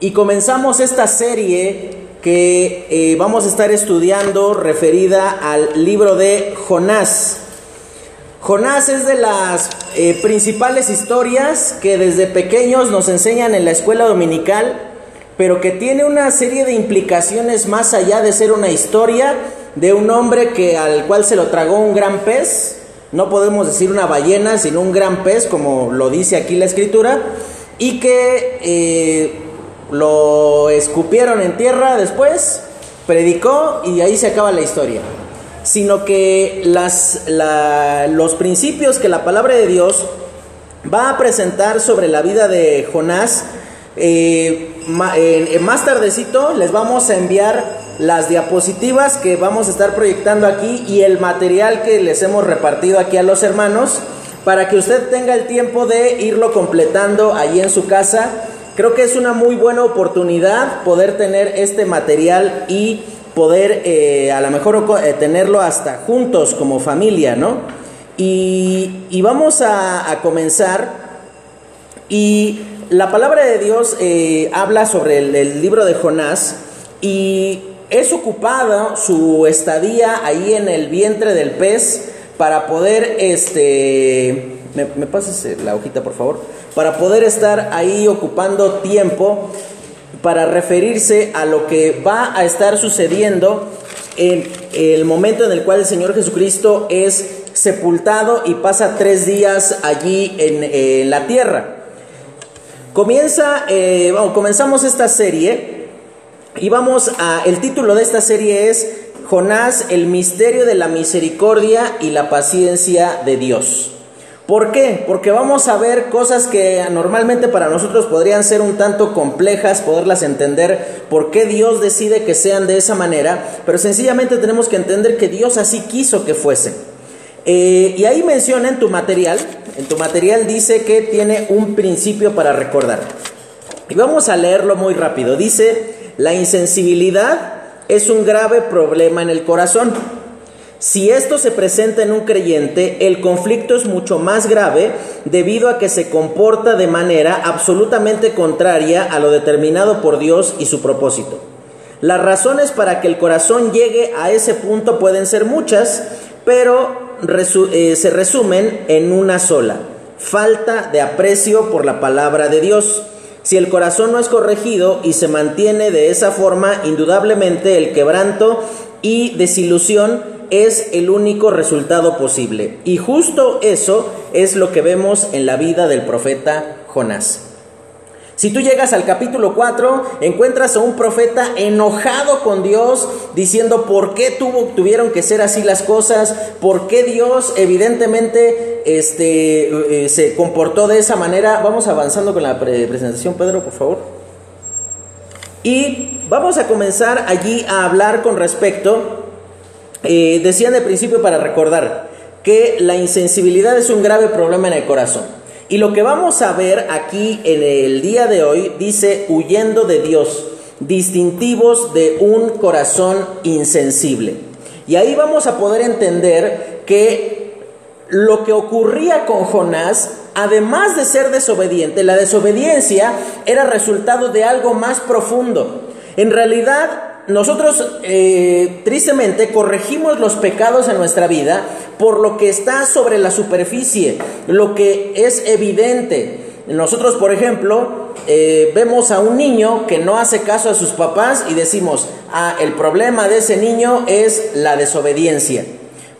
y comenzamos esta serie que eh, vamos a estar estudiando referida al libro de Jonás. Jonás es de las eh, principales historias que desde pequeños nos enseñan en la escuela dominical, pero que tiene una serie de implicaciones más allá de ser una historia de un hombre que al cual se lo tragó un gran pez. No podemos decir una ballena, sino un gran pez, como lo dice aquí la escritura, y que eh, lo escupieron en tierra después, predicó y ahí se acaba la historia. Sino que las, los principios que la palabra de Dios va a presentar sobre la vida de Jonás, eh, más tardecito les vamos a enviar las diapositivas que vamos a estar proyectando aquí y el material que les hemos repartido aquí a los hermanos para que usted tenga el tiempo de irlo completando ahí en su casa Creo que es una muy buena oportunidad poder tener este material y poder eh, a lo mejor eh, tenerlo hasta juntos como familia, ¿no? Y, vamos a, comenzar. Y la palabra de Dios eh, habla sobre el, libro de Jonás y es ocupado su estadía ahí en el vientre del pez para poder, este, ¿me, me pasas la hojita por favor? Para poder estar ahí ocupando tiempo para referirse a lo que va a estar sucediendo en el momento en el cual el Señor Jesucristo es sepultado y pasa tres días allí en, la tierra. Comienza, eh, comenzamos esta serie y vamos a, el título de esta serie es Jonás, el misterio de la misericordia y la paciencia de Dios. ¿Por qué? Porque vamos a ver cosas que normalmente para nosotros podrían ser un tanto complejas, poderlas entender, por qué Dios decide que sean de esa manera, pero sencillamente tenemos que entender que Dios así quiso que fuesen. Eh, y ahí menciona en tu material, en tu material dice que tiene un principio para recordar. Y vamos a leerlo muy rápido. Dice, la insensibilidad es un grave problema en el corazón si esto se presenta en un creyente, el conflicto es mucho más grave debido a que se comporta de manera absolutamente contraria a lo determinado por Dios y su propósito. Las razones para que el corazón llegue a ese punto pueden ser muchas, pero eh, se resumen en una sola, falta de aprecio por la palabra de Dios. Si el corazón no es corregido y se mantiene de esa forma, indudablemente el quebranto y desilusión es el único resultado posible. Y justo eso es lo que vemos en la vida del profeta Jonás. Si tú llegas al capítulo 4, encuentras a un profeta enojado con Dios, diciendo por qué tuvieron que ser así las cosas, por qué Dios evidentemente este, eh, se comportó de esa manera. Vamos avanzando con la presentación, Pedro, por favor. Y vamos a comenzar allí a hablar con respecto eh, decían de principio para recordar que la insensibilidad es un grave problema en el corazón. Y lo que vamos a ver aquí en el día de hoy dice huyendo de Dios, distintivos de un corazón insensible. Y ahí vamos a poder entender que lo que ocurría con Jonás, además de ser desobediente, la desobediencia era resultado de algo más profundo. En realidad, nosotros eh, tristemente corregimos los pecados en nuestra vida por lo que está sobre la superficie, lo que es evidente. Nosotros, por ejemplo, eh, vemos a un niño que no hace caso a sus papás y decimos, ah, el problema de ese niño es la desobediencia.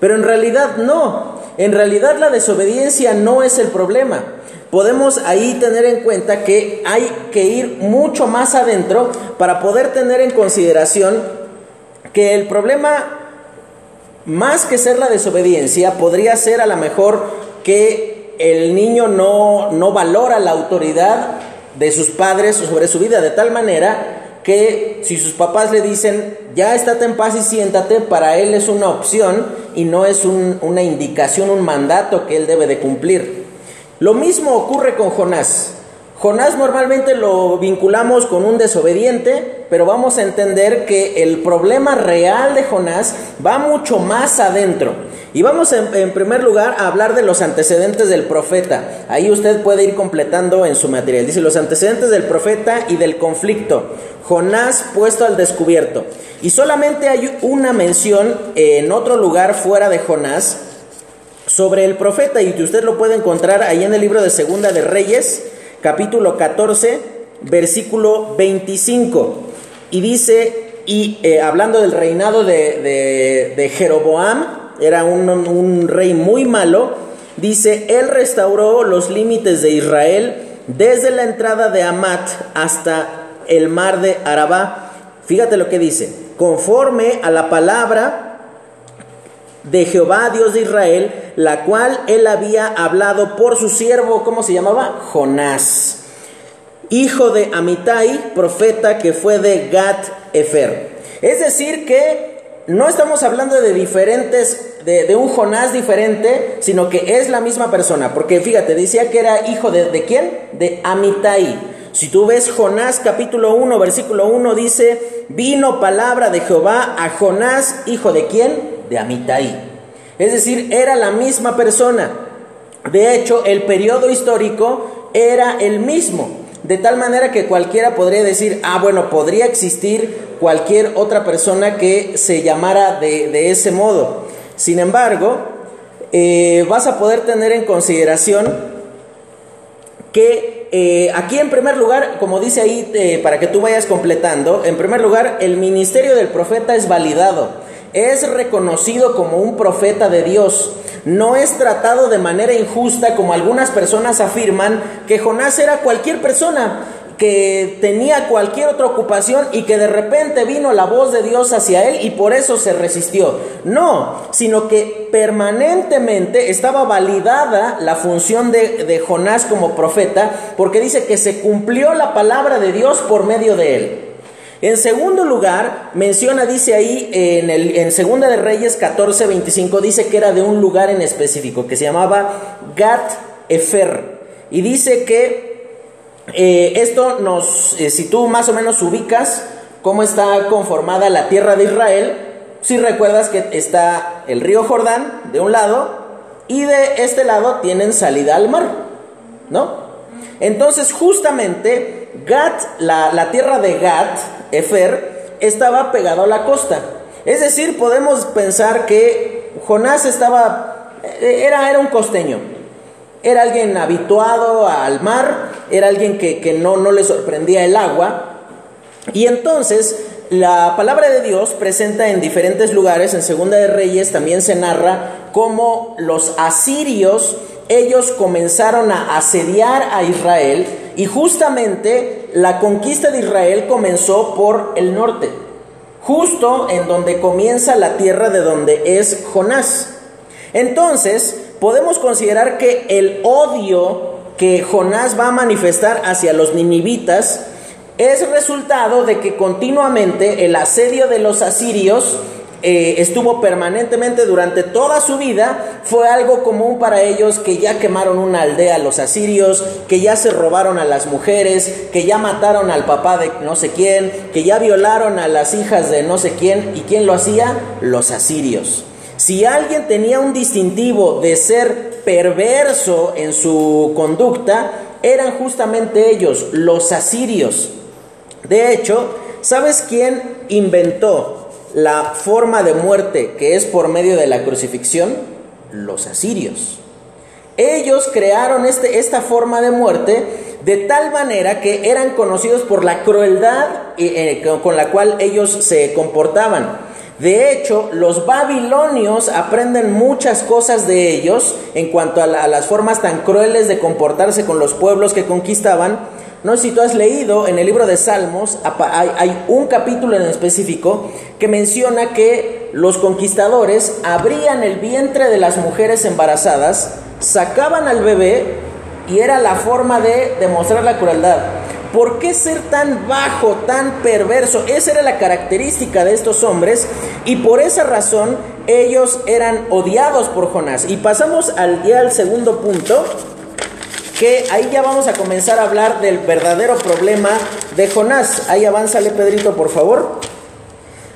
Pero en realidad no, en realidad la desobediencia no es el problema podemos ahí tener en cuenta que hay que ir mucho más adentro para poder tener en consideración que el problema, más que ser la desobediencia, podría ser a lo mejor que el niño no, no valora la autoridad de sus padres sobre su vida de tal manera que si sus papás le dicen, ya estate en paz y siéntate, para él es una opción y no es una indicación, un mandato que él debe de cumplir. Lo mismo ocurre con Jonás. Jonás normalmente lo vinculamos con un desobediente, pero vamos a entender que el problema real de Jonás va mucho más adentro. Y vamos en, primer lugar a hablar de los antecedentes del profeta. Ahí usted puede ir completando en su material. Dice los antecedentes del profeta y del conflicto. Jonás puesto al descubierto. Y solamente hay una mención en otro lugar fuera de Jonás sobre el profeta y que usted lo puede encontrar ahí en el libro de Segunda de Reyes, capítulo 14, versículo 25. Y dice, y eh, hablando del reinado de, Jeroboam, era un, un rey muy malo, dice, él restauró los límites de Israel desde la entrada de Amat hasta el mar de Arabá. Fíjate lo que dice, conforme a la palabra de Jehová, Dios de Israel, la cual él había hablado por su siervo, ¿cómo se llamaba? Jonás, hijo de Amitai, profeta que fue de Gat Efer. Es decir, que no estamos hablando de diferentes, de, un Jonás diferente, sino que es la misma persona, porque fíjate, decía que era hijo de, ¿de quién? De Amitai. Si tú ves Jonás capítulo 1, versículo 1, dice, vino palabra de Jehová a Jonás, hijo de quién? De Amitai. Es decir, era la misma persona. De hecho, el periodo histórico era el mismo. De tal manera que cualquiera podría decir, ah, bueno, podría existir cualquier otra persona que se llamara de, ese modo. Sin embargo, eh, vas a poder tener en consideración que eh, aquí en primer lugar, como dice ahí, eh, para que tú vayas completando, en primer lugar, el ministerio del profeta es validado es reconocido como un profeta de Dios. No es tratado de manera injusta como algunas personas afirman que Jonás era cualquier persona que tenía cualquier otra ocupación y que de repente vino la voz de Dios hacia él y por eso se resistió. No, sino que permanentemente estaba validada la función de, de Jonás como profeta porque dice que se cumplió la palabra de Dios por medio de él. En segundo lugar, menciona, dice ahí en, el, Segunda de Reyes 14, 25, dice que era de un lugar en específico, que se llamaba Gat Efer. Y dice que eh, esto nos, eh, si tú más o menos ubicas cómo está conformada la tierra de Israel, si recuerdas que está el río Jordán de un lado y de este lado tienen salida al mar, ¿no? Entonces justamente Gat, la, tierra de Gat, Efer, estaba pegado a la costa. Es decir, podemos pensar que Jonás estaba, eh, era, era un costeño, era alguien habituado al mar, era alguien que, no, no le sorprendía el agua. Y entonces la palabra de Dios presenta en diferentes lugares, en Segunda de Reyes también se narra cómo los asirios, ellos comenzaron a asediar a Israel y justamente la conquista de Israel comenzó por el norte, justo en donde comienza la tierra de donde es Jonás. Entonces, podemos considerar que el odio que Jonás va a manifestar hacia los ninivitas es resultado de que continuamente el asedio de los asirios eh, estuvo permanentemente durante toda su vida, fue algo común para ellos que ya quemaron una aldea los asirios, que ya se robaron a las mujeres, que ya mataron al papá de no sé quién, que ya violaron a las hijas de no sé quién. ¿Y quién lo hacía? Los asirios. Si alguien tenía un distintivo de ser perverso en su conducta, eran justamente ellos, los asirios. De hecho, ¿sabes quién inventó la forma de muerte que es por medio de la crucifixión? Los asirios. Ellos crearon este, esta forma de muerte de tal manera que eran conocidos por la crueldad eh, con la cual ellos se comportaban. De hecho, los babilonios aprenden muchas cosas de ellos en cuanto a, a las formas tan crueles de comportarse con los pueblos que conquistaban no sé si tú has leído en el libro de Salmos, hay, un capítulo en específico que menciona que los conquistadores abrían el vientre de las mujeres embarazadas, sacaban al bebé y era la forma de demostrar la crueldad. ¿Por qué ser tan bajo, tan perverso? Esa era la característica de estos hombres y por esa razón ellos eran odiados por Jonás. Y pasamos al, día al segundo punto, que ahí ya vamos a comenzar a hablar del verdadero problema de Jonás. Ahí avánzale, Pedrito, por favor.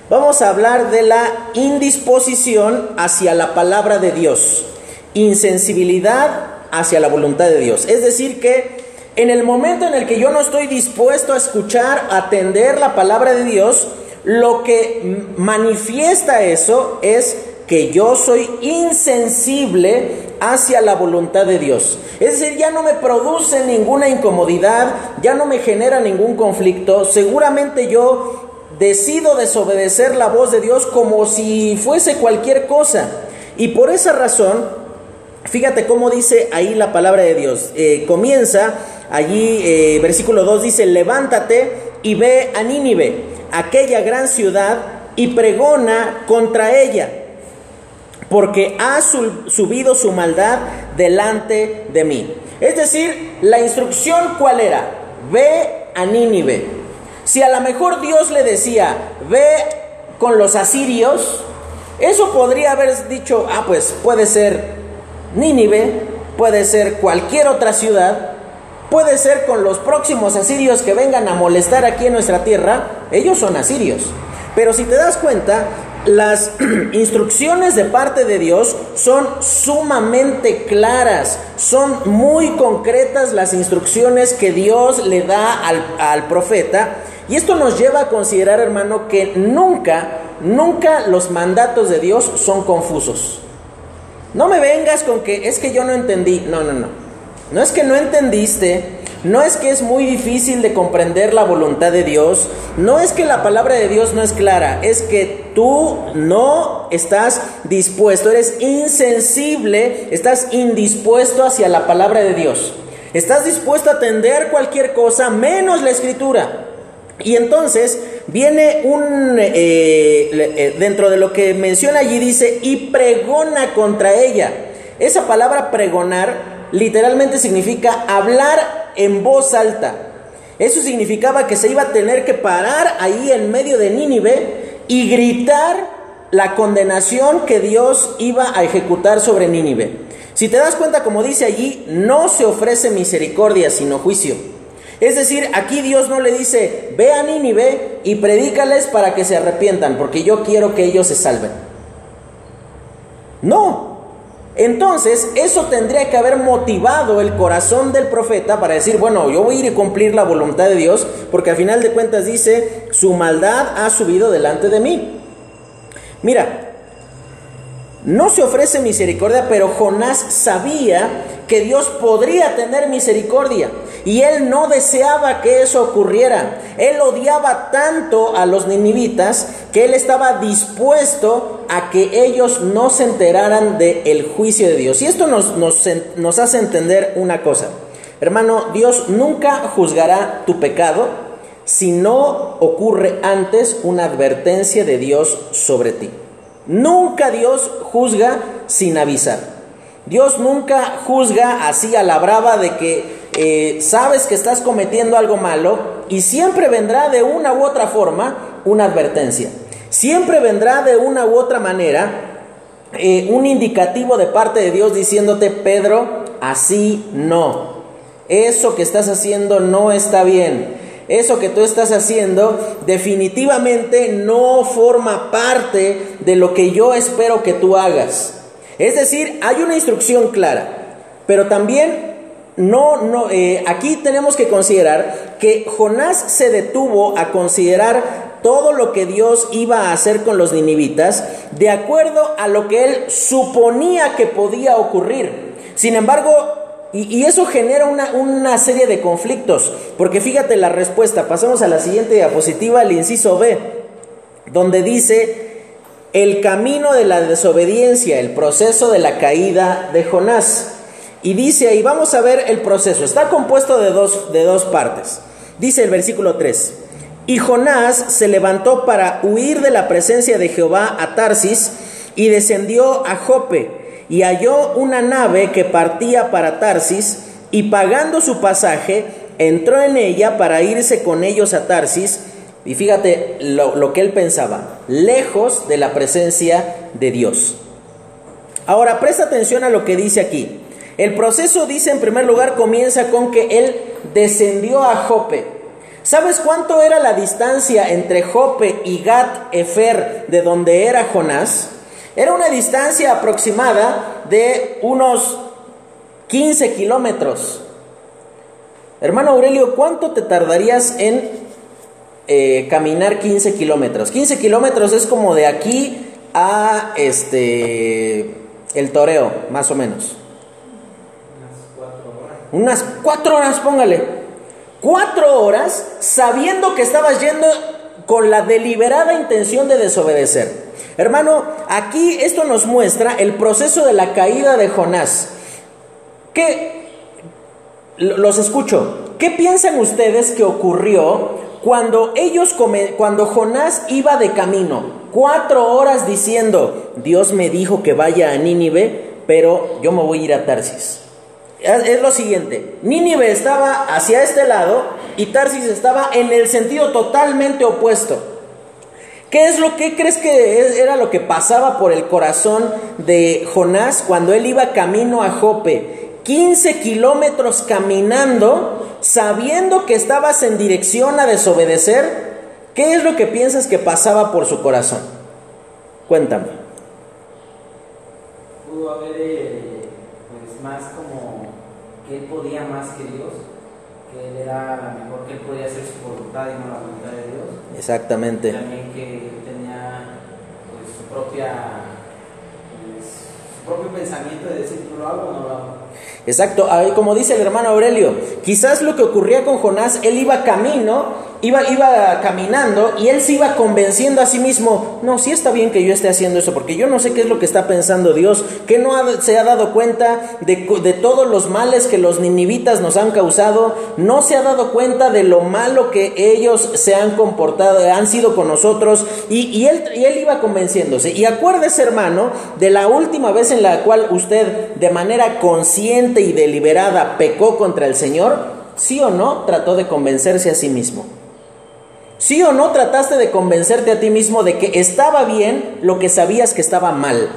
vamos a hablar de la indisposición hacia la palabra de Dios, insensibilidad hacia la voluntad de Dios. Es decir, que en el momento en el que yo no estoy dispuesto a escuchar, atender la palabra de Dios, lo que manifiesta eso es que yo soy insensible hacia la voluntad de Dios. Es decir, ya no me produce ninguna incomodidad, ya no me genera ningún conflicto. Seguramente yo decido desobedecer la voz de Dios como si fuese cualquier cosa. Y por esa razón, fíjate cómo dice ahí la palabra de Dios. Eh, comienza allí, eh, versículo 2 dice, levántate y ve a Nínive, aquella gran ciudad, y pregona contra ella porque ha subido su maldad delante de mí. Es decir, la instrucción cuál era? Ve a Nínive. Si a lo mejor Dios le decía, ve con los asirios, eso podría haber dicho, ah, pues puede ser Nínive, puede ser cualquier otra ciudad, puede ser con los próximos asirios que vengan a molestar aquí en nuestra tierra, ellos son asirios. Pero si te das cuenta, las instrucciones de parte de Dios son sumamente claras, son muy concretas las instrucciones que Dios le da al, profeta. Y esto nos lleva a considerar, hermano, que nunca, nunca los mandatos de Dios son confusos. No me vengas con que es que yo no entendí. No, no, no. No es que no entendiste, no es que es muy difícil de comprender la voluntad de Dios, no es que la palabra de Dios no es clara, es que tú no estás dispuesto, eres insensible, estás indispuesto hacia la palabra de Dios. Estás dispuesto a atender cualquier cosa menos la escritura. Y entonces viene un, eh, eh, dentro de lo que menciona allí dice, y pregona contra ella. Esa palabra pregonar literalmente significa hablar en voz alta. Eso significaba que se iba a tener que parar ahí en medio de Nínive y gritar la condenación que Dios iba a ejecutar sobre Nínive. Si te das cuenta, como dice allí, no se ofrece misericordia, sino juicio. Es decir, aquí Dios no le dice, ve a Nínive y predícales para que se arrepientan, porque yo quiero que ellos se salven. No, entonces, eso tendría que haber motivado el corazón del profeta para decir, bueno, yo voy a ir a cumplir la voluntad de Dios, porque al final de cuentas dice, su maldad ha subido delante de mí. Mira, no se ofrece misericordia, pero Jonás sabía que Dios podría tener misericordia y él no deseaba que eso ocurriera. Él odiaba tanto a los ninivitas que él estaba dispuesto a que ellos no se enteraran del juicio de Dios. Y esto nos, nos, nos hace entender una cosa. Hermano, Dios nunca juzgará tu pecado si no ocurre antes una advertencia de Dios sobre ti. Nunca Dios juzga sin avisar. Dios nunca juzga así a la brava de que eh, sabes que estás cometiendo algo malo y siempre vendrá de una u otra forma una advertencia. Siempre vendrá de una u otra manera eh, un indicativo de parte de Dios diciéndote, Pedro, así no. Eso que estás haciendo no está bien. Eso que tú estás haciendo definitivamente no forma parte de lo que yo espero que tú hagas. Es decir, hay una instrucción clara, pero también no, no, eh, aquí tenemos que considerar que Jonás se detuvo a considerar todo lo que Dios iba a hacer con los ninivitas de acuerdo a lo que él suponía que podía ocurrir. Sin embargo, y, eso genera una, una, serie de conflictos, porque fíjate la respuesta, pasamos a la siguiente diapositiva, el inciso B, donde dice el camino de la desobediencia, el proceso de la caída de Jonás. Y dice ahí, vamos a ver el proceso. Está compuesto de dos, de dos partes. Dice el versículo 3. Y Jonás se levantó para huir de la presencia de Jehová a Tarsis y descendió a Jope y halló una nave que partía para Tarsis y pagando su pasaje entró en ella para irse con ellos a Tarsis. Y fíjate lo, lo que él pensaba, lejos de la presencia de Dios. Ahora presta atención a lo que dice aquí. El proceso, dice en primer lugar, comienza con que él descendió a Jope. ¿Sabes cuánto era la distancia entre Jope y Gat Efer de donde era Jonás? Era una distancia aproximada de unos 15 kilómetros. Hermano Aurelio, ¿cuánto te tardarías en eh, caminar 15 kilómetros? 15 kilómetros es como de aquí a este el toreo, más o menos. Unas cuatro horas, póngale. Cuatro horas sabiendo que estabas yendo con la deliberada intención de desobedecer. Hermano, aquí esto nos muestra el proceso de la caída de Jonás. ¿Qué? Los escucho. ¿Qué piensan ustedes que ocurrió cuando ellos, cuando Jonás iba de camino? Cuatro horas diciendo, Dios me dijo que vaya a Nínive, pero yo me voy a ir a Tarsis es lo siguiente, Nínive estaba hacia este lado y Tarsis estaba en el sentido totalmente opuesto. ¿Qué es lo que crees que era lo que pasaba por el corazón de Jonás cuando él iba camino a Jope? 15 kilómetros caminando, sabiendo que estabas en dirección a desobedecer. ¿Qué es lo que piensas que pasaba por su corazón? Cuéntame. Pudo haber eh, pues, más que él podía más que Dios, que él era mejor, que él podía hacer su voluntad y no la voluntad de Dios. Exactamente. También que tenía pues, su propia pues, su propio pensamiento de decir, ¿lo hago o no lo hago? Exacto, como dice el hermano Aurelio, quizás lo que ocurría con Jonás, él iba camino iba, iba caminando y él se iba convenciendo a sí mismo, no, sí está bien que yo esté haciendo eso, porque yo no sé qué es lo que está pensando Dios, que no se ha dado cuenta de, todos los males que los ninivitas nos han causado, no se ha dado cuenta de lo malo que ellos se han comportado, han sido con nosotros, y, y, él, y él iba convenciéndose. Y acuérdese, hermano, de la última vez en la cual usted de manera consciente y deliberada pecó contra el Señor, sí o no trató de convencerse a sí mismo. ¿Sí o no trataste de convencerte a ti mismo de que estaba bien lo que sabías que estaba mal?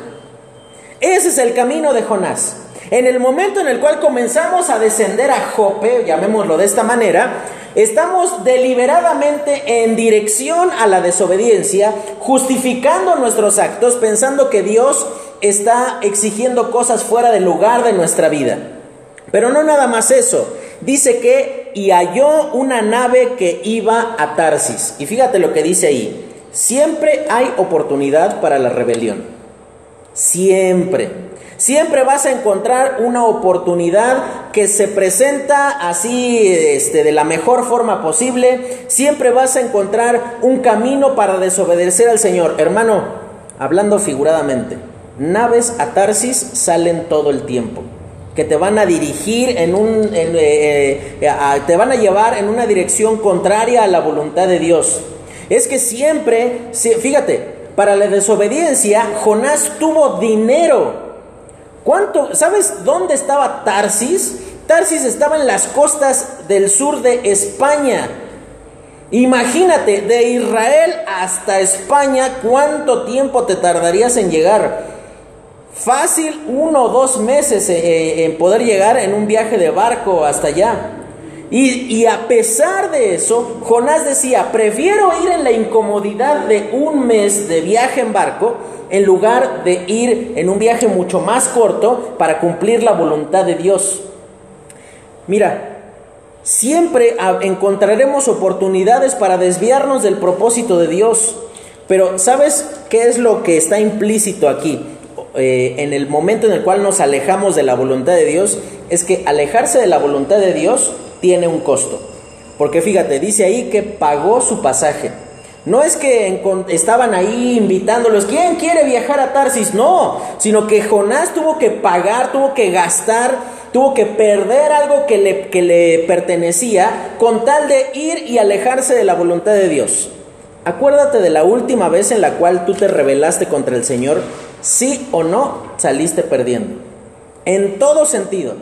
Ese es el camino de Jonás. En el momento en el cual comenzamos a descender a Jope, llamémoslo de esta manera, estamos deliberadamente en dirección a la desobediencia, justificando nuestros actos, pensando que Dios está exigiendo cosas fuera del lugar de nuestra vida. Pero no nada más eso. Dice que y halló una nave que iba a Tarsis. Y fíjate lo que dice ahí. Siempre hay oportunidad para la rebelión. Siempre. Siempre vas a encontrar una oportunidad que se presenta así este, de la mejor forma posible. Siempre vas a encontrar un camino para desobedecer al Señor. Hermano, hablando figuradamente, naves a Tarsis salen todo el tiempo que te van a dirigir en un, eh, eh, te van a llevar en una dirección contraria a la voluntad de Dios. Es que siempre, fíjate, para la desobediencia, Jonás tuvo dinero. ¿Cuánto? ¿Sabes dónde estaba Tarsis? Tarsis estaba en las costas del sur de España. Imagínate, de Israel hasta España, ¿cuánto tiempo te tardarías en llegar? Fácil uno o dos meses eh, eh, en poder llegar en un viaje de barco hasta allá. Y, y, a pesar de eso, Jonás decía, prefiero ir en la incomodidad de un mes de viaje en barco en lugar de ir en un viaje mucho más corto para cumplir la voluntad de Dios. Mira, siempre encontraremos oportunidades para desviarnos del propósito de Dios, pero ¿sabes qué es lo que está implícito aquí? Eh, en el momento en el cual nos alejamos de la voluntad de Dios, es que alejarse de la voluntad de Dios tiene un costo. Porque fíjate, dice ahí que pagó su pasaje. No es que estaban ahí invitándolos, ¿quién quiere viajar a Tarsis? No, sino que Jonás tuvo que pagar, tuvo que gastar, tuvo que perder algo que le, que le pertenecía con tal de ir y alejarse de la voluntad de Dios. Acuérdate de la última vez en la cual tú te rebelaste contra el Señor sí o no saliste perdiendo. En todo sentido,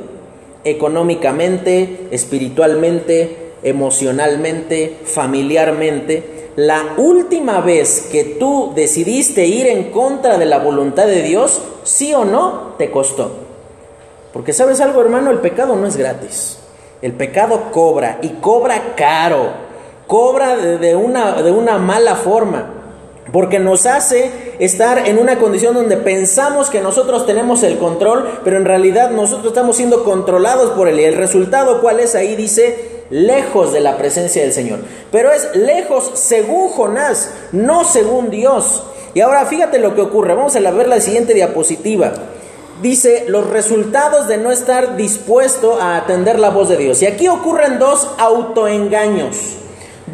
económicamente, espiritualmente, emocionalmente, familiarmente. La última vez que tú decidiste ir en contra de la voluntad de Dios, sí o no, te costó. Porque sabes algo, hermano, el pecado no es gratis. El pecado cobra y cobra caro. cobra de una, de una mala forma, porque nos hace estar en una condición donde pensamos que nosotros tenemos el control, pero en realidad nosotros estamos siendo controlados por él. Y el resultado, ¿cuál es? Ahí dice, lejos de la presencia del Señor. Pero es lejos según Jonás, no según Dios. Y ahora fíjate lo que ocurre. Vamos a ver la siguiente diapositiva. Dice los resultados de no estar dispuesto a atender la voz de Dios. Y aquí ocurren dos autoengaños.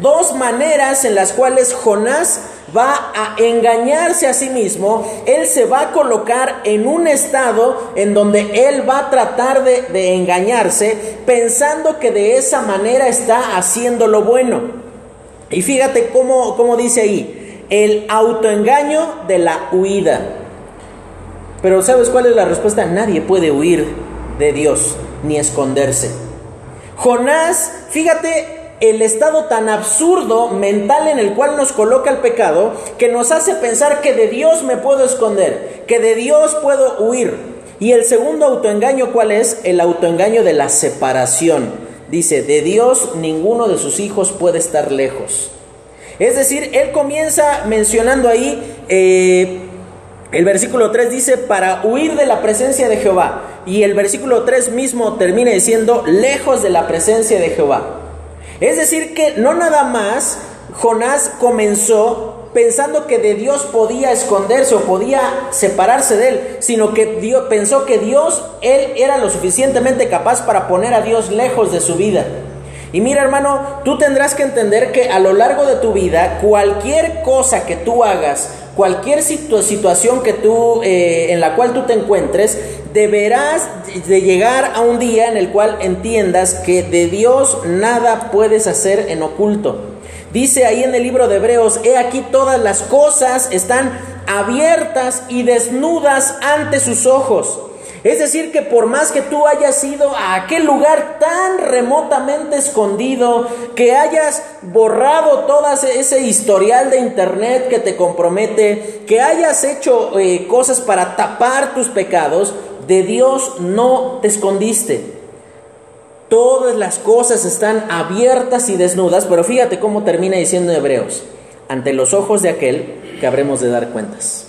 Dos maneras en las cuales Jonás va a engañarse a sí mismo, él se va a colocar en un estado en donde él va a tratar de, engañarse pensando que de esa manera está haciendo lo bueno. Y fíjate cómo, cómo dice ahí, el autoengaño de la huida. Pero ¿sabes cuál es la respuesta? Nadie puede huir de Dios ni esconderse. Jonás, fíjate el estado tan absurdo mental en el cual nos coloca el pecado que nos hace pensar que de Dios me puedo esconder, que de Dios puedo huir. Y el segundo autoengaño, ¿cuál es? El autoengaño de la separación. Dice, de Dios ninguno de sus hijos puede estar lejos. Es decir, él comienza mencionando ahí, eh, el versículo 3 dice, para huir de la presencia de Jehová. Y el versículo 3 mismo termina diciendo, lejos de la presencia de Jehová. Es decir, que no nada más Jonás comenzó pensando que de Dios podía esconderse o podía separarse de él, sino que Dios, pensó que Dios, él era lo suficientemente capaz para poner a Dios lejos de su vida. Y mira hermano, tú tendrás que entender que a lo largo de tu vida, cualquier cosa que tú hagas, cualquier situación que tú, eh, en la cual tú te encuentres, deberás de llegar a un día en el cual entiendas que de Dios nada puedes hacer en oculto. Dice ahí en el libro de Hebreos, he aquí todas las cosas están abiertas y desnudas ante sus ojos. Es decir, que por más que tú hayas ido a aquel lugar tan remotamente escondido, que hayas borrado todo ese historial de internet que te compromete, que hayas hecho eh, cosas para tapar tus pecados, de Dios no te escondiste. Todas las cosas están abiertas y desnudas, pero fíjate cómo termina diciendo Hebreos, ante los ojos de aquel que habremos de dar cuentas.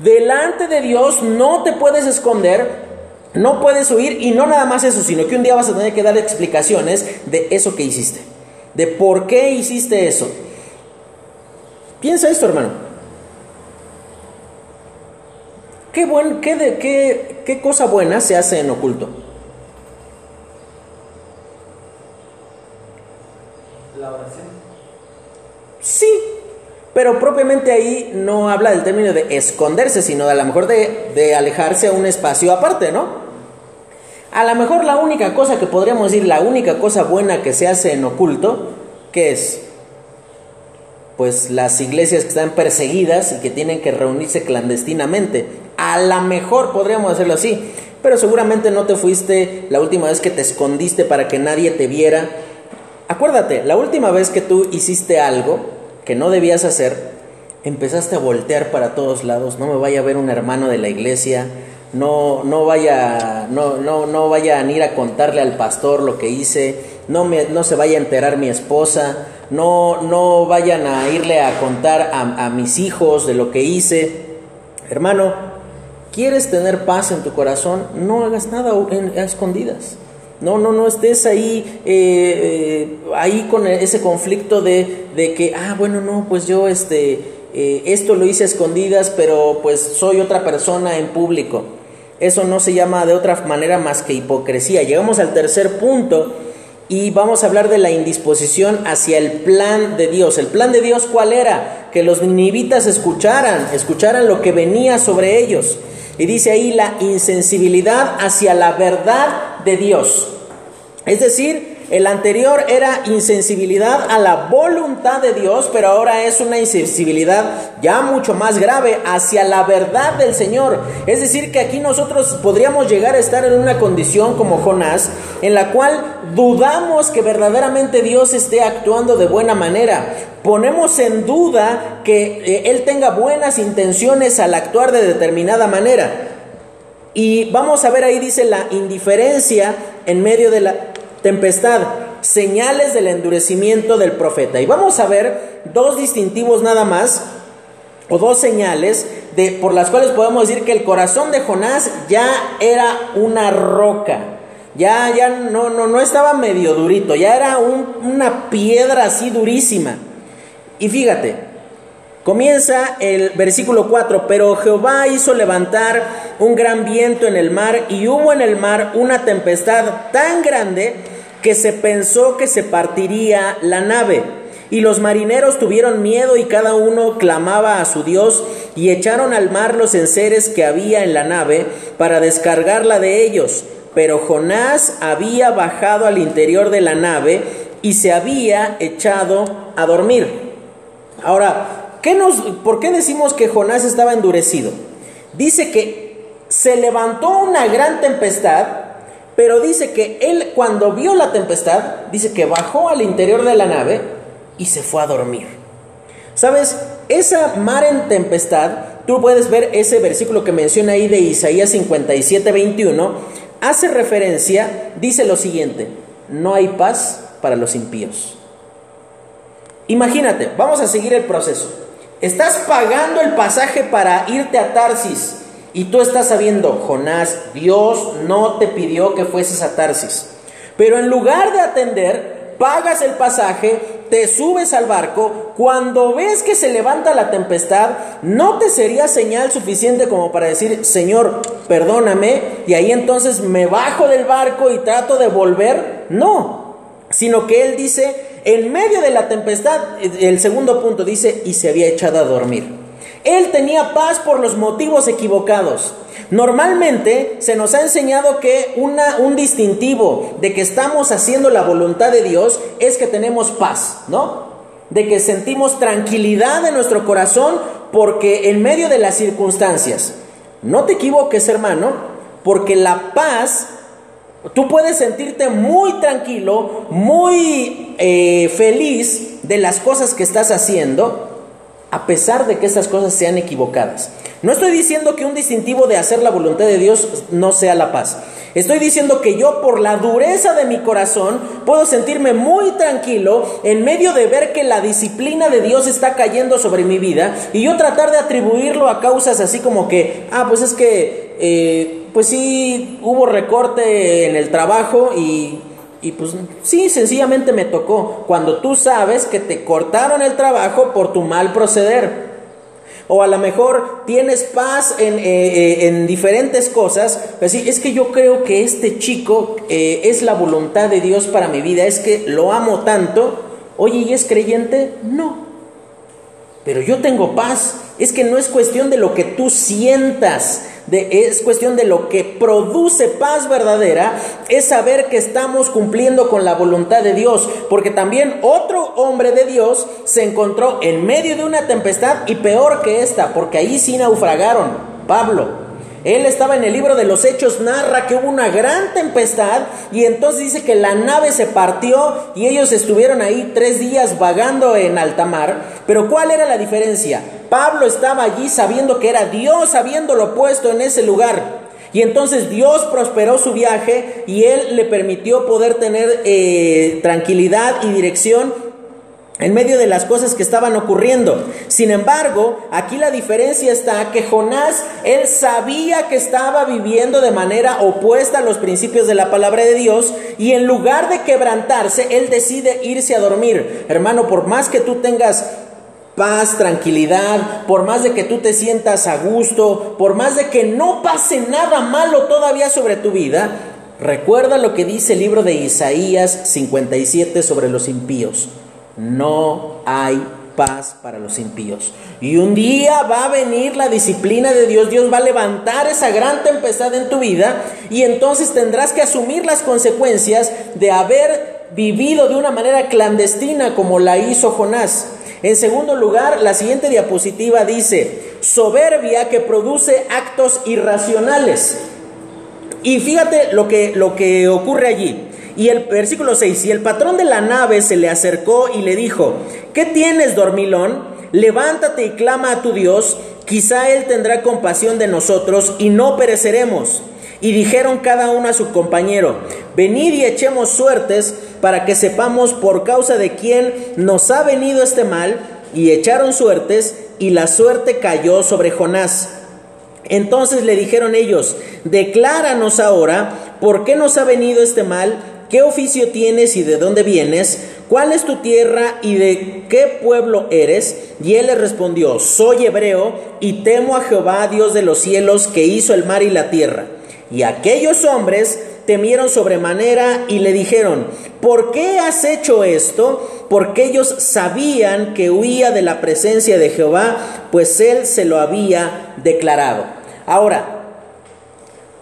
Delante de Dios no te puedes esconder, no puedes huir y no nada más eso, sino que un día vas a tener que dar explicaciones de eso que hiciste, de por qué hiciste eso. Piensa esto, hermano. ¿Qué, buen, qué, de, qué, qué cosa buena se hace en oculto? La oración. Sí, pero propiamente ahí no habla del término de esconderse, sino de a lo mejor de, de alejarse a un espacio aparte, ¿no? A lo mejor la única cosa que podríamos decir, la única cosa buena que se hace en oculto, ¿qué es? Pues las iglesias que están perseguidas y que tienen que reunirse clandestinamente. A lo mejor podríamos hacerlo así, pero seguramente no te fuiste la última vez que te escondiste para que nadie te viera. Acuérdate, la última vez que tú hiciste algo que no debías hacer, empezaste a voltear para todos lados, no me vaya a ver un hermano de la iglesia, no, no vaya, no, no, no vayan a ir a contarle al pastor lo que hice, no, me, no se vaya a enterar mi esposa, no, no vayan a irle a contar a mis hijos de lo que hice. Hermano, ¿Quieres tener paz en tu corazón? No hagas nada en, a escondidas. No, no, no estés ahí, eh, eh, ahí con ese conflicto de, de, que, ah, bueno, no, pues yo este, eh, esto lo hice a escondidas, pero pues soy otra persona en público. Eso no se llama de otra manera más que hipocresía. Llegamos al tercer punto y vamos a hablar de la indisposición hacia el plan de Dios. ¿El plan de Dios cuál era? Que los ninivitas escucharan, escucharan lo que venía sobre ellos. Y dice ahí la insensibilidad hacia la verdad de Dios. Es decir, el anterior era insensibilidad a la voluntad de Dios, pero ahora es una insensibilidad ya mucho más grave hacia la verdad del Señor. Es decir, que aquí nosotros podríamos llegar a estar en una condición como Jonás, en la cual dudamos que verdaderamente Dios esté actuando de buena manera ponemos en duda que eh, Él tenga buenas intenciones al actuar de determinada manera. Y vamos a ver ahí, dice la indiferencia en medio de la tempestad. señales del endurecimiento del profeta. Y vamos a ver dos distintivos nada más, o dos señales de, por las cuales podemos decir que el corazón de Jonás ya era una roca. Ya, ya no, no, no estaba medio durito, ya era una piedra así durísima. Y fíjate, comienza el versículo 4, pero Jehová hizo levantar un gran viento en el mar y hubo en el mar una tempestad tan grande que se pensó que se partiría la nave. Y los marineros tuvieron miedo y cada uno clamaba a su Dios y echaron al mar los enseres que había en la nave para descargarla de ellos. Pero Jonás había bajado al interior de la nave y se había echado a dormir. Ahora, ¿qué nos, ¿por qué decimos que Jonás estaba endurecido? Dice que se levantó una gran tempestad pero dice que él cuando vio la tempestad, dice que bajó al interior de la nave y se fue a dormir. ¿Sabes? Esa mar en tempestad, tú puedes ver ese versículo que menciona ahí de Isaías 57, 21, hace referencia, dice lo siguiente, no hay paz para los impíos. Imagínate, vamos a seguir el proceso. Estás pagando el pasaje para irte a Tarsis y tú estás sabiendo, Jonás, Dios no te pidió que fueses a Tarsis. Pero en lugar de atender, pagas el pasaje, te subes al barco, cuando ves que se levanta la tempestad, no te sería señal suficiente como para decir, Señor, perdóname, y ahí entonces me bajo del barco y trato de volver. No, sino que Él dice, en medio de la tempestad, el segundo punto dice, y se había echado a dormir. Él tenía paz por los motivos equivocados. Normalmente se nos ha enseñado que una, un distintivo de que estamos haciendo la voluntad de Dios es que tenemos paz, ¿no? De que sentimos tranquilidad en nuestro corazón porque en medio de las circunstancias. No te equivoques, hermano, porque la paz, tú puedes sentirte muy tranquilo, muy eh, feliz de las cosas que estás haciendo, a pesar de que estas cosas sean equivocadas. No estoy diciendo que un distintivo de hacer la voluntad de Dios no sea la paz. Estoy diciendo que yo por la dureza de mi corazón puedo sentirme muy tranquilo en medio de ver que la disciplina de Dios está cayendo sobre mi vida y yo tratar de atribuirlo a causas así como que, ah, pues es que, eh, pues sí, hubo recorte en el trabajo y y pues sí, sencillamente me tocó. Cuando tú sabes que te cortaron el trabajo por tu mal proceder. O a lo mejor tienes paz en, eh, eh, en diferentes cosas. Pues sí, es que yo creo que este chico eh, es la voluntad de Dios para mi vida. Es que lo amo tanto. Oye, ¿y es creyente? No. Pero yo tengo paz. Es que no es cuestión de lo que tú sientas es cuestión de lo que produce paz verdadera, es saber que estamos cumpliendo con la voluntad de Dios, porque también otro hombre de Dios se encontró en medio de una tempestad y peor que esta, porque ahí sí naufragaron, Pablo. Él estaba en el libro de los Hechos, narra que hubo una gran tempestad y entonces dice que la nave se partió y ellos estuvieron ahí tres días vagando en alta mar. Pero ¿cuál era la diferencia? Pablo estaba allí sabiendo que era Dios habiéndolo puesto en ese lugar. Y entonces Dios prosperó su viaje y él le permitió poder tener eh, tranquilidad y dirección en medio de las cosas que estaban ocurriendo. Sin embargo, aquí la diferencia está que Jonás, él sabía que estaba viviendo de manera opuesta a los principios de la palabra de Dios y en lugar de quebrantarse, él decide irse a dormir. Hermano, por más que tú tengas paz, tranquilidad, por más de que tú te sientas a gusto, por más de que no pase nada malo todavía sobre tu vida, recuerda lo que dice el libro de Isaías 57 sobre los impíos no hay paz para los impíos. Y un día va a venir la disciplina de Dios, Dios va a levantar esa gran tempestad en tu vida y entonces tendrás que asumir las consecuencias de haber vivido de una manera clandestina como la hizo Jonás. En segundo lugar, la siguiente diapositiva dice, soberbia que produce actos irracionales. Y fíjate lo que, lo que ocurre allí. Y el versículo 6, y el patrón de la nave se le acercó y le dijo, ¿qué tienes, dormilón? Levántate y clama a tu Dios, quizá Él tendrá compasión de nosotros y no pereceremos. Y dijeron cada uno a su compañero, venid y echemos suertes para que sepamos por causa de quién nos ha venido este mal. Y echaron suertes y la suerte cayó sobre Jonás. Entonces le dijeron ellos, decláranos ahora por qué nos ha venido este mal, qué oficio tienes y de dónde vienes, cuál es tu tierra y de qué pueblo eres. Y él les respondió, soy hebreo y temo a Jehová, Dios de los cielos, que hizo el mar y la tierra. Y aquellos hombres temieron sobremanera y le dijeron, ¿por qué has hecho esto? Porque ellos sabían que huía de la presencia de Jehová, pues él se lo había declarado. Ahora,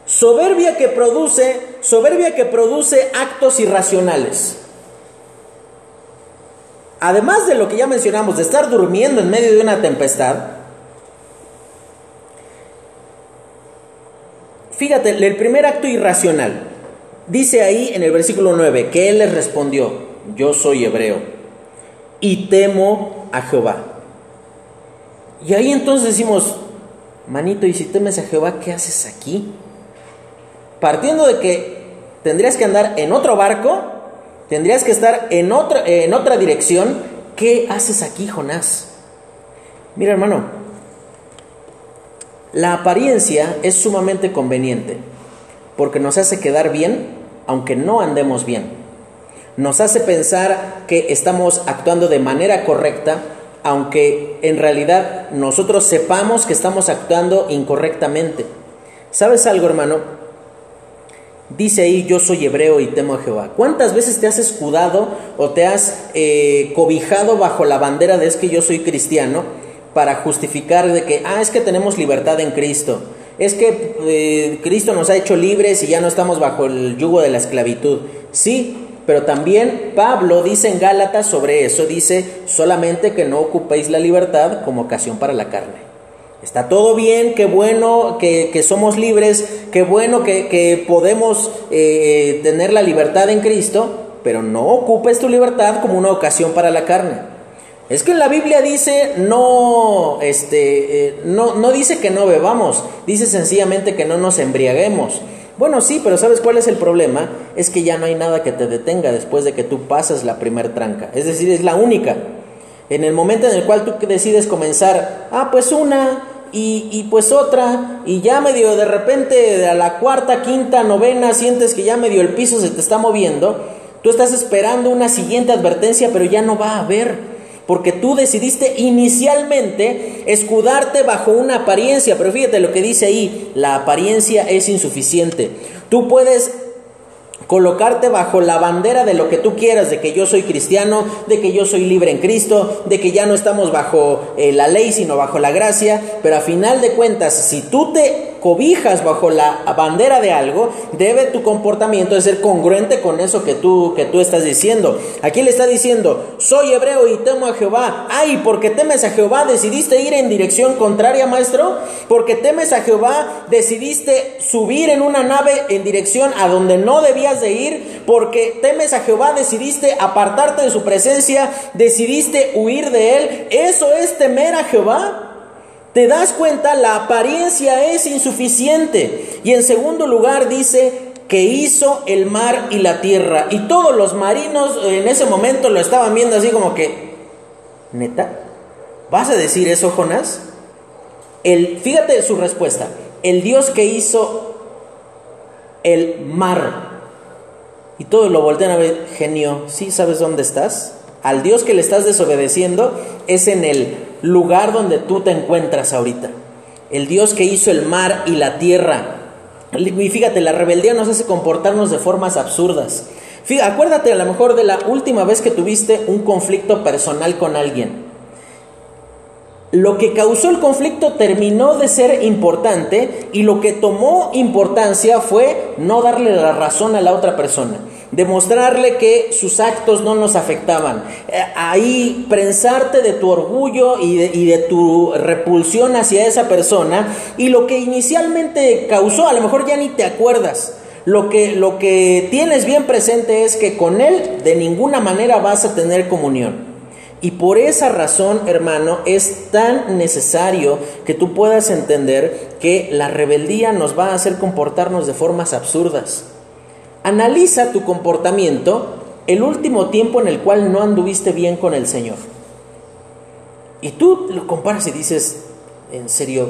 soberbia que produce, soberbia que produce actos irracionales. Además de lo que ya mencionamos, de estar durmiendo en medio de una tempestad, fíjate, el primer acto irracional, Dice ahí en el versículo 9 que él les respondió, yo soy hebreo y temo a Jehová. Y ahí entonces decimos, manito, ¿y si temes a Jehová, qué haces aquí? Partiendo de que tendrías que andar en otro barco, tendrías que estar en otra, en otra dirección, ¿qué haces aquí, Jonás? Mira hermano, la apariencia es sumamente conveniente porque nos hace quedar bien aunque no andemos bien. Nos hace pensar que estamos actuando de manera correcta, aunque en realidad nosotros sepamos que estamos actuando incorrectamente. ¿Sabes algo, hermano? Dice ahí, yo soy hebreo y temo a Jehová. ¿Cuántas veces te has escudado o te has eh, cobijado bajo la bandera de es que yo soy cristiano para justificar de que, ah, es que tenemos libertad en Cristo? es que eh, Cristo nos ha hecho libres y ya no estamos bajo el yugo de la esclavitud. Sí, pero también Pablo dice en Gálatas sobre eso, dice solamente que no ocupéis la libertad como ocasión para la carne. Está todo bien, qué bueno que, somos libres, qué bueno que, podemos eh, tener la libertad en Cristo, pero no ocupes tu libertad como una ocasión para la carne. Es que la Biblia dice no, este, eh, no, no dice que no bebamos, dice sencillamente que no nos embriaguemos. Bueno, sí, pero ¿sabes cuál es el problema? Es que ya no hay nada que te detenga después de que tú pasas la primer tranca. Es decir, es la única. En el momento en el cual tú decides comenzar, ah, pues una y, y pues otra, y ya medio de repente a la cuarta, quinta, novena sientes que ya medio el piso se te está moviendo, tú estás esperando una siguiente advertencia, pero ya no va a haber porque tú decidiste inicialmente escudarte bajo una apariencia, pero fíjate lo que dice ahí, la apariencia es insuficiente. Tú puedes colocarte bajo la bandera de lo que tú quieras, de que yo soy cristiano, de que yo soy libre en Cristo, de que ya no estamos bajo eh, la ley, sino bajo la gracia, pero a final de cuentas, si tú te cobijas bajo la bandera de algo, debe tu comportamiento ser congruente con eso que tú, que tú estás diciendo. Aquí le está diciendo, soy hebreo y temo a Jehová. Ay, porque temes a Jehová, decidiste ir en dirección contraria, maestro. Porque temes a Jehová, decidiste subir en una nave en dirección a donde no debías de ir. Porque temes a Jehová, decidiste apartarte de su presencia, decidiste huir de él. Eso es temer a Jehová. ¿Te das cuenta? La apariencia es insuficiente. Y en segundo lugar dice que hizo el mar y la tierra. Y todos los marinos en ese momento lo estaban viendo así como que, neta, ¿vas a decir eso, Jonás? El, fíjate su respuesta. El Dios que hizo el mar. Y todos lo voltean a ver, genio, ¿sí sabes dónde estás? Al Dios que le estás desobedeciendo es en el lugar donde tú te encuentras ahorita. El Dios que hizo el mar y la tierra. Y fíjate, la rebeldía nos hace comportarnos de formas absurdas. Fíjate, acuérdate a lo mejor de la última vez que tuviste un conflicto personal con alguien. Lo que causó el conflicto terminó de ser importante y lo que tomó importancia fue no darle la razón a la otra persona demostrarle que sus actos no nos afectaban. Eh, ahí prensarte de tu orgullo y de, tu repulsión hacia esa persona y lo que inicialmente causó, a lo mejor ya ni te acuerdas. Lo que, lo que tienes bien presente es que con él de ninguna manera vas a tener comunión. Y por esa razón, hermano, es tan necesario que tú puedas entender que la rebeldía nos va a hacer comportarnos de formas absurdas. Analiza tu comportamiento el último tiempo en el cual no anduviste bien con el Señor. Y tú lo comparas y dices, en serio,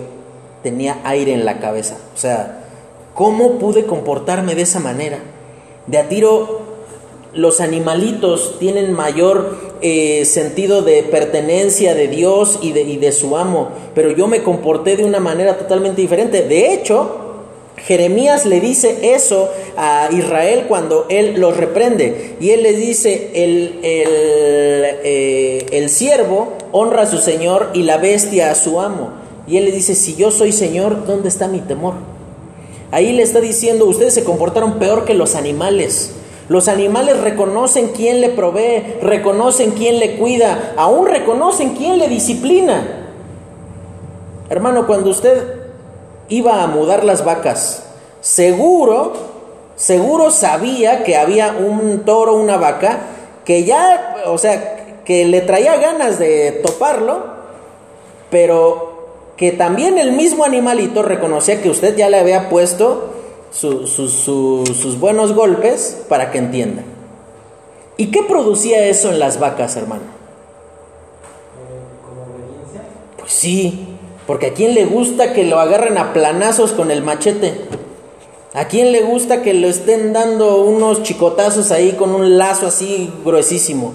tenía aire en la cabeza. O sea, ¿cómo pude comportarme de esa manera? De a tiro, los animalitos tienen mayor eh, sentido de pertenencia de Dios y de, y de su amo, pero yo me comporté de una manera totalmente diferente. De hecho, Jeremías le dice eso a Israel cuando él los reprende. Y él le dice, el, el, eh, el, siervo honra a su señor y la bestia a su amo. Y él le dice, si yo soy señor, ¿dónde está mi temor? Ahí le está diciendo, ustedes se comportaron peor que los animales. Los animales reconocen quién le provee, reconocen quién le cuida, aún reconocen quién le disciplina. Hermano, cuando usted iba a mudar las vacas, seguro, seguro sabía que había un toro, una vaca, que ya, o sea, que le traía ganas de toparlo, pero que también el mismo animalito reconocía que usted ya le había puesto sus buenos golpes para que entienda. ¿Y qué producía eso en las vacas, hermano? Pues sí, porque a quién le gusta que lo agarren a planazos con el machete. ¿A quién le gusta que lo estén dando unos chicotazos ahí con un lazo así gruesísimo?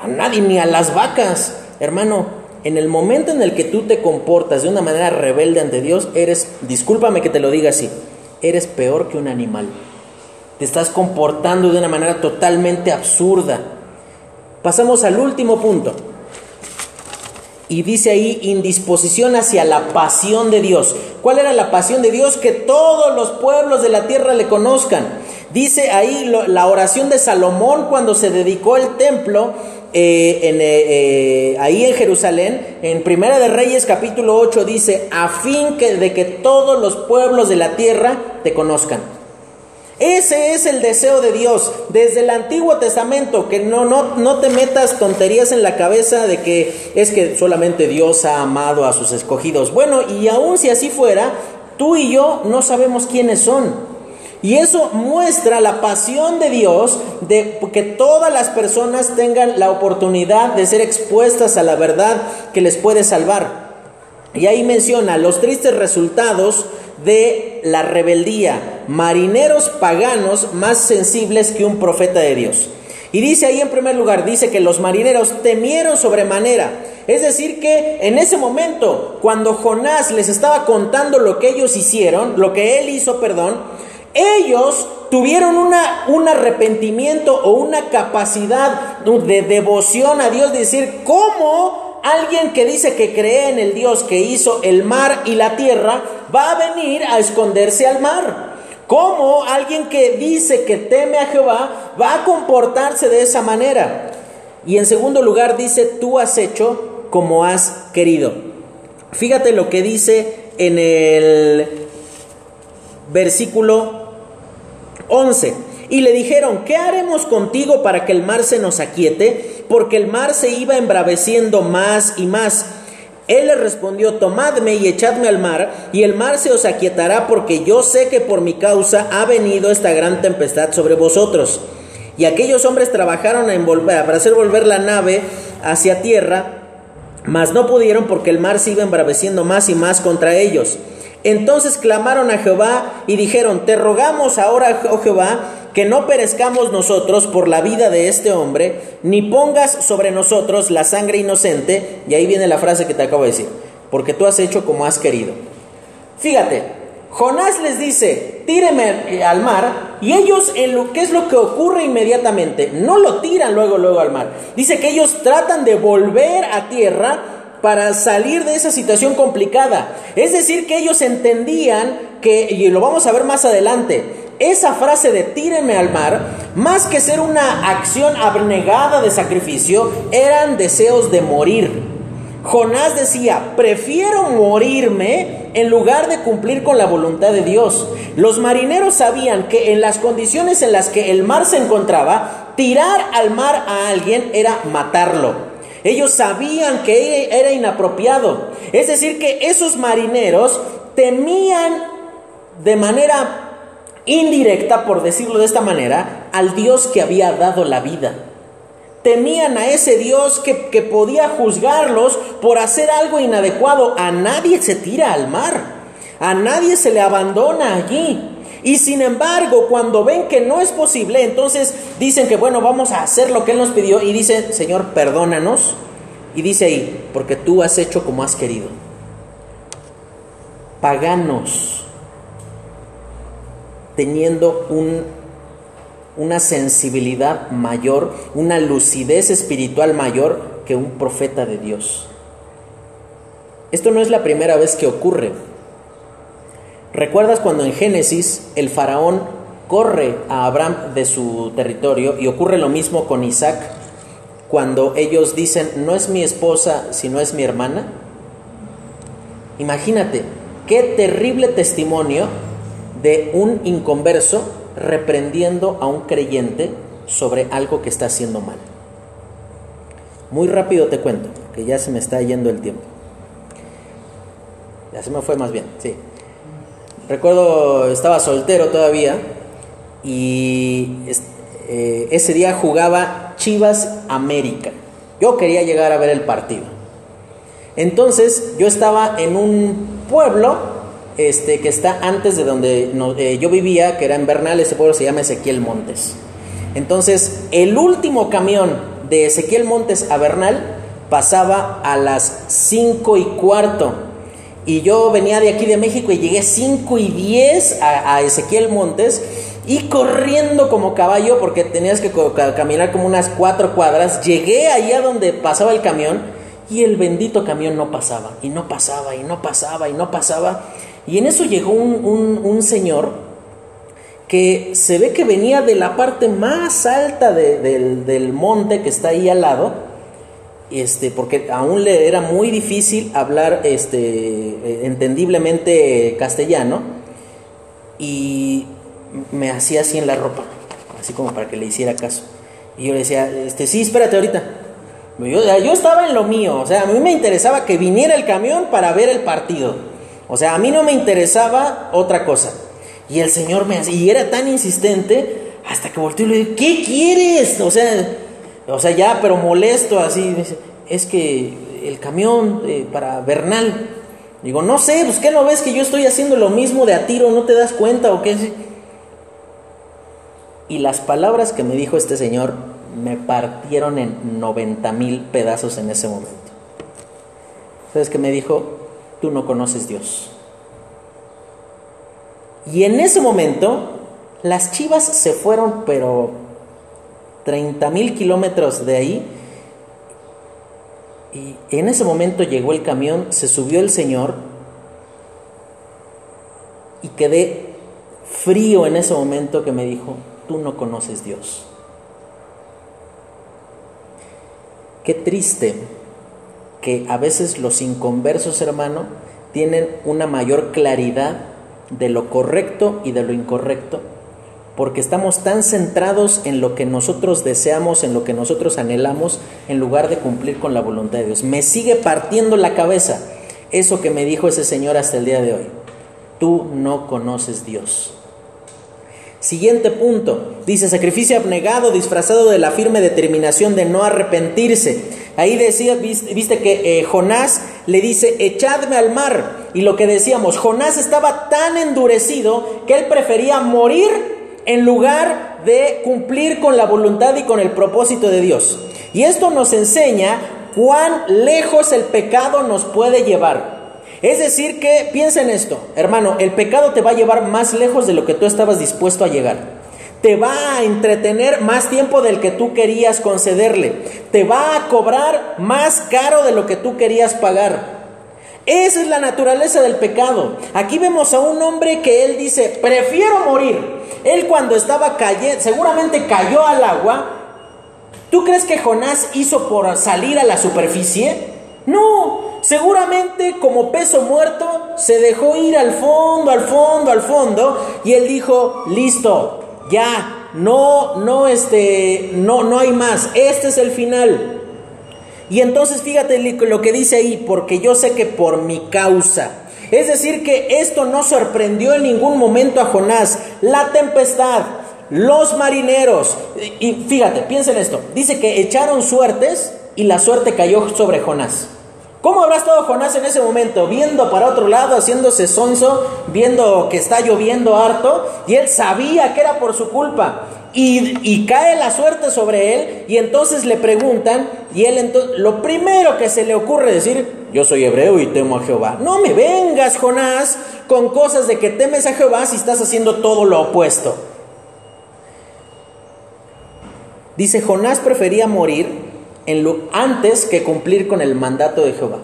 A nadie, ni a las vacas. Hermano, en el momento en el que tú te comportas de una manera rebelde ante Dios, eres, discúlpame que te lo diga así, eres peor que un animal. Te estás comportando de una manera totalmente absurda. Pasamos al último punto. Y dice ahí indisposición hacia la pasión de Dios. ¿Cuál era la pasión de Dios? Que todos los pueblos de la tierra le conozcan. Dice ahí la oración de Salomón cuando se dedicó el templo eh, en, eh, eh, ahí en Jerusalén, en Primera de Reyes capítulo 8 dice, a fin que, de que todos los pueblos de la tierra te conozcan. Ese es el deseo de Dios desde el Antiguo Testamento, que no, no, no te metas tonterías en la cabeza de que es que solamente Dios ha amado a sus escogidos. Bueno, y aun si así fuera, tú y yo no sabemos quiénes son. Y eso muestra la pasión de Dios de que todas las personas tengan la oportunidad de ser expuestas a la verdad que les puede salvar. Y ahí menciona los tristes resultados de la rebeldía, marineros paganos más sensibles que un profeta de Dios. Y dice ahí en primer lugar, dice que los marineros temieron sobremanera. Es decir, que en ese momento, cuando Jonás les estaba contando lo que ellos hicieron, lo que él hizo, perdón, ellos tuvieron una, un arrepentimiento o una capacidad de devoción a Dios, de decir, ¿cómo alguien que dice que cree en el Dios que hizo el mar y la tierra va a venir a esconderse al mar? ¿Cómo alguien que dice que teme a Jehová va a comportarse de esa manera? Y en segundo lugar dice, tú has hecho como has querido. Fíjate lo que dice en el versículo 11. Y le dijeron, ¿qué haremos contigo para que el mar se nos aquiete? Porque el mar se iba embraveciendo más y más. Él le respondió, tomadme y echadme al mar, y el mar se os aquietará, porque yo sé que por mi causa ha venido esta gran tempestad sobre vosotros. Y aquellos hombres trabajaron volver, para hacer volver la nave hacia tierra, mas no pudieron porque el mar se iba embraveciendo más y más contra ellos. Entonces clamaron a Jehová y dijeron, te rogamos ahora, oh Jehová, que no perezcamos nosotros por la vida de este hombre, ni pongas sobre nosotros la sangre inocente. Y ahí viene la frase que te acabo de decir, porque tú has hecho como has querido. Fíjate, Jonás les dice, tíreme al mar, y ellos, en lo, ¿qué es lo que ocurre inmediatamente? No lo tiran luego, luego al mar. Dice que ellos tratan de volver a tierra para salir de esa situación complicada. Es decir, que ellos entendían que, y lo vamos a ver más adelante, esa frase de tíreme al mar, más que ser una acción abnegada de sacrificio, eran deseos de morir. Jonás decía, prefiero morirme en lugar de cumplir con la voluntad de Dios. Los marineros sabían que en las condiciones en las que el mar se encontraba, tirar al mar a alguien era matarlo. Ellos sabían que era inapropiado. Es decir, que esos marineros temían de manera indirecta, por decirlo de esta manera, al Dios que había dado la vida. Temían a ese Dios que, que, podía juzgarlos por hacer algo inadecuado. A nadie se tira al mar, a nadie se le abandona allí. Y sin embargo, cuando ven que no es posible, entonces dicen que bueno, vamos a hacer lo que Él nos pidió y dicen, Señor, perdónanos. Y dice ahí, porque tú has hecho como has querido. Paganos, teniendo un, una sensibilidad mayor, una lucidez espiritual mayor que un profeta de Dios. Esto no es la primera vez que ocurre. ¿Recuerdas cuando en Génesis el faraón corre a Abraham de su territorio y ocurre lo mismo con Isaac cuando ellos dicen, no es mi esposa, sino es mi hermana? Imagínate, qué terrible testimonio de un inconverso reprendiendo a un creyente sobre algo que está haciendo mal. Muy rápido te cuento, que ya se me está yendo el tiempo. Ya se me fue más bien, sí. Recuerdo, estaba soltero todavía y eh, ese día jugaba Chivas América. Yo quería llegar a ver el partido. Entonces yo estaba en un pueblo este, que está antes de donde eh, yo vivía, que era en Bernal, ese pueblo se llama Ezequiel Montes. Entonces el último camión de Ezequiel Montes a Bernal pasaba a las 5 y cuarto y yo venía de aquí de México y llegué 5 y 10 a, Ezequiel Montes y corriendo como caballo porque tenías que caminar como unas cuatro cuadras. Llegué allá donde pasaba el camión y el bendito camión no pasaba y no pasaba y no pasaba y no pasaba. Y en eso llegó un, señor que se ve que venía de la parte más alta del, del monte que está ahí al lado este, porque aún le era muy difícil hablar este, eh, entendiblemente castellano y me hacía así en la ropa, así como para que le hiciera caso. Y yo le decía, este, sí, espérate ahorita. Yo, yo estaba en lo mío, o sea, a mí me interesaba que viniera el camión para ver el partido. O sea, a mí no me interesaba otra cosa. Y el señor me hacía, y era tan insistente, hasta que volteó y le dije, ¿qué quieres? O sea, o sea, ya, pero molesto así. Es que el camión eh, para Bernal. Digo, no sé, pues ¿qué no ves que yo estoy haciendo lo mismo de a tiro? ¿No te das cuenta o qué? Y las palabras que me dijo este señor me partieron en 90 mil pedazos en ese momento. ¿Sabes qué me dijo? Tú no conoces Dios. Y en ese momento las chivas se fueron, pero 30 mil kilómetros de ahí. Y en ese momento llegó el camión, se subió el Señor y quedé frío en ese momento que me dijo, tú no conoces Dios. Qué triste que a veces los inconversos, hermano, tienen una mayor claridad de lo correcto y de lo incorrecto porque estamos tan centrados en lo que nosotros deseamos, en lo que nosotros anhelamos, en lugar de cumplir con la voluntad de Dios. Me sigue partiendo la cabeza eso que me dijo ese Señor hasta el día de hoy. Tú no conoces Dios. Siguiente punto, dice sacrificio abnegado disfrazado de la firme determinación de no arrepentirse. Ahí decía, viste, que eh, Jonás le dice, echadme al mar. Y lo que decíamos, Jonás estaba tan endurecido que él prefería morir en lugar de cumplir con la voluntad y con el propósito de Dios. Y esto nos enseña cuán lejos el pecado nos puede llevar. Es decir, que piensa en esto, hermano, el pecado te va a llevar más lejos de lo que tú estabas dispuesto a llegar. Te va a entretener más tiempo del que tú querías concederle. Te va a cobrar más caro de lo que tú querías pagar. Esa es la naturaleza del pecado. Aquí vemos a un hombre que él dice, prefiero morir. Él cuando estaba cayendo, seguramente cayó al agua. ¿Tú crees que Jonás hizo por salir a la superficie? No, seguramente como peso muerto se dejó ir al fondo, al fondo, al fondo y él dijo, "Listo, ya, no no este no no hay más, este es el final." Y entonces fíjate lo que dice ahí, porque yo sé que por mi causa. Es decir, que esto no sorprendió en ningún momento a Jonás. La tempestad, los marineros. Y fíjate, piensen esto. Dice que echaron suertes y la suerte cayó sobre Jonás. ¿Cómo habrá estado Jonás en ese momento? Viendo para otro lado, haciéndose sonso, viendo que está lloviendo harto, y él sabía que era por su culpa. Y, cae la suerte sobre él, y entonces le preguntan, y él entonces, lo primero que se le ocurre decir, yo soy hebreo y temo a Jehová. No me vengas, Jonás, con cosas de que temes a Jehová si estás haciendo todo lo opuesto. Dice, Jonás prefería morir en lo, antes que cumplir con el mandato de Jehová.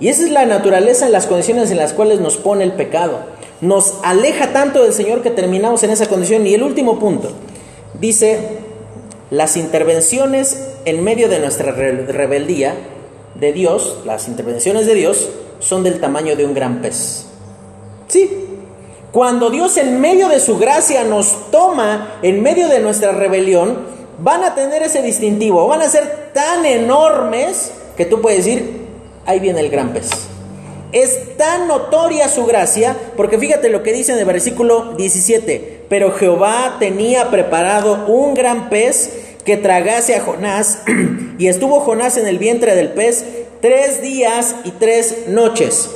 Y esa es la naturaleza en las condiciones en las cuales nos pone el pecado. Nos aleja tanto del Señor que terminamos en esa condición. Y el último punto, dice, las intervenciones en medio de nuestra rebeldía de Dios, las intervenciones de Dios, son del tamaño de un gran pez. Sí, cuando Dios en medio de su gracia nos toma en medio de nuestra rebelión, van a tener ese distintivo, van a ser tan enormes que tú puedes decir, ahí viene el gran pez. Es tan notoria su gracia, porque fíjate lo que dice en el versículo 17, pero Jehová tenía preparado un gran pez que tragase a Jonás, y estuvo Jonás en el vientre del pez tres días y tres noches.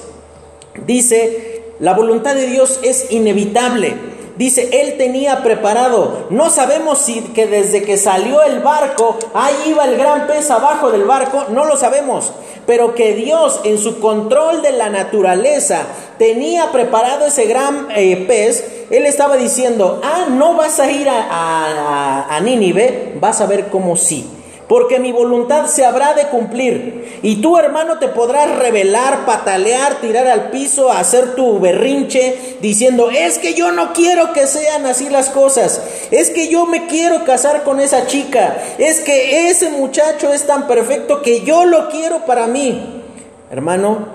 Dice, la voluntad de Dios es inevitable. Dice, él tenía preparado. No sabemos si que desde que salió el barco, ahí iba el gran pez abajo del barco, no lo sabemos. Pero que Dios en su control de la naturaleza tenía preparado ese gran eh, pez, él estaba diciendo, ah, no vas a ir a, a, Nínive, vas a ver cómo sí porque mi voluntad se habrá de cumplir. Y tú, hermano, te podrás rebelar, patalear, tirar al piso, hacer tu berrinche, diciendo, es que yo no quiero que sean así las cosas, es que yo me quiero casar con esa chica, es que ese muchacho es tan perfecto que yo lo quiero para mí. Hermano,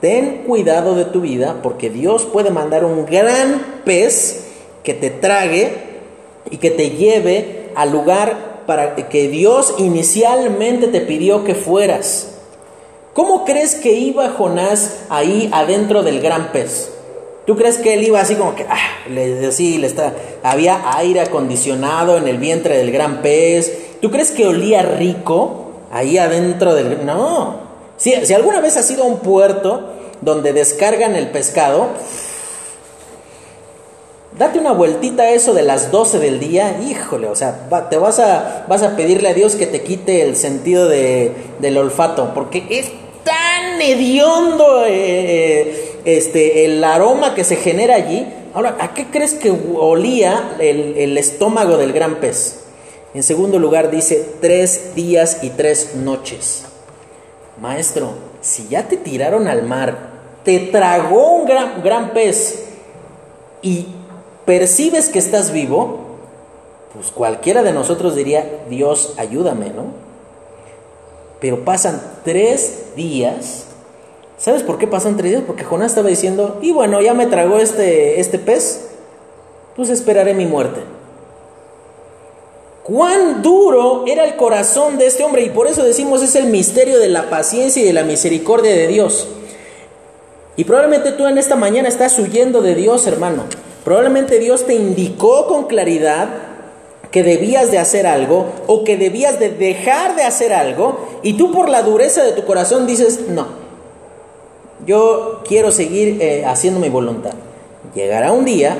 ten cuidado de tu vida, porque Dios puede mandar un gran pez que te trague y que te lleve al lugar para que Dios inicialmente te pidió que fueras. ¿Cómo crees que iba Jonás ahí adentro del gran pez? ¿Tú crees que él iba así como que, ah, le, sí, le está, había aire acondicionado en el vientre del gran pez? ¿Tú crees que olía rico ahí adentro del... No. Si, si alguna vez has ido a un puerto donde descargan el pescado, Date una vueltita a eso de las 12 del día, híjole, o sea, te vas a, vas a pedirle a Dios que te quite el sentido de, del olfato, porque es tan hediondo eh, eh, este, el aroma que se genera allí. Ahora, ¿a qué crees que olía el, el estómago del gran pez? En segundo lugar dice, tres días y tres noches. Maestro, si ya te tiraron al mar, te tragó un gran, gran pez y percibes que estás vivo, pues cualquiera de nosotros diría, Dios, ayúdame, ¿no? Pero pasan tres días. ¿Sabes por qué pasan tres días? Porque Jonás estaba diciendo, y bueno, ya me tragó este, este pez, pues esperaré mi muerte. Cuán duro era el corazón de este hombre y por eso decimos es el misterio de la paciencia y de la misericordia de Dios. Y probablemente tú en esta mañana estás huyendo de Dios, hermano. Probablemente Dios te indicó con claridad que debías de hacer algo o que debías de dejar de hacer algo y tú por la dureza de tu corazón dices, no, yo quiero seguir eh, haciendo mi voluntad. Llegará un día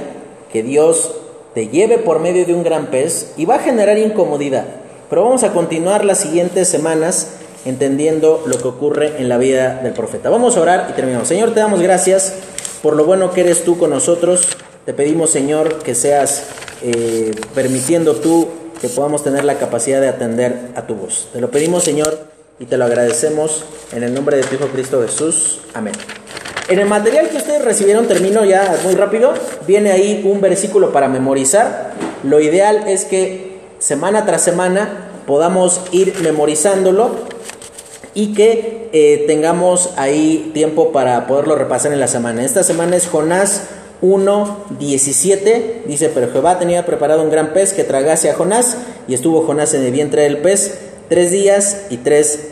que Dios te lleve por medio de un gran pez y va a generar incomodidad. Pero vamos a continuar las siguientes semanas entendiendo lo que ocurre en la vida del profeta. Vamos a orar y terminamos. Señor, te damos gracias por lo bueno que eres tú con nosotros. Te pedimos, Señor, que seas eh, permitiendo tú que podamos tener la capacidad de atender a tu voz. Te lo pedimos, Señor, y te lo agradecemos en el nombre de tu Hijo Cristo Jesús. Amén. En el material que ustedes recibieron, termino ya muy rápido, viene ahí un versículo para memorizar. Lo ideal es que semana tras semana podamos ir memorizándolo y que eh, tengamos ahí tiempo para poderlo repasar en la semana. Esta semana es Jonás 1.17 dice, pero Jehová tenía preparado un gran pez que tragase a Jonás, y estuvo Jonás en el vientre del pez tres días y tres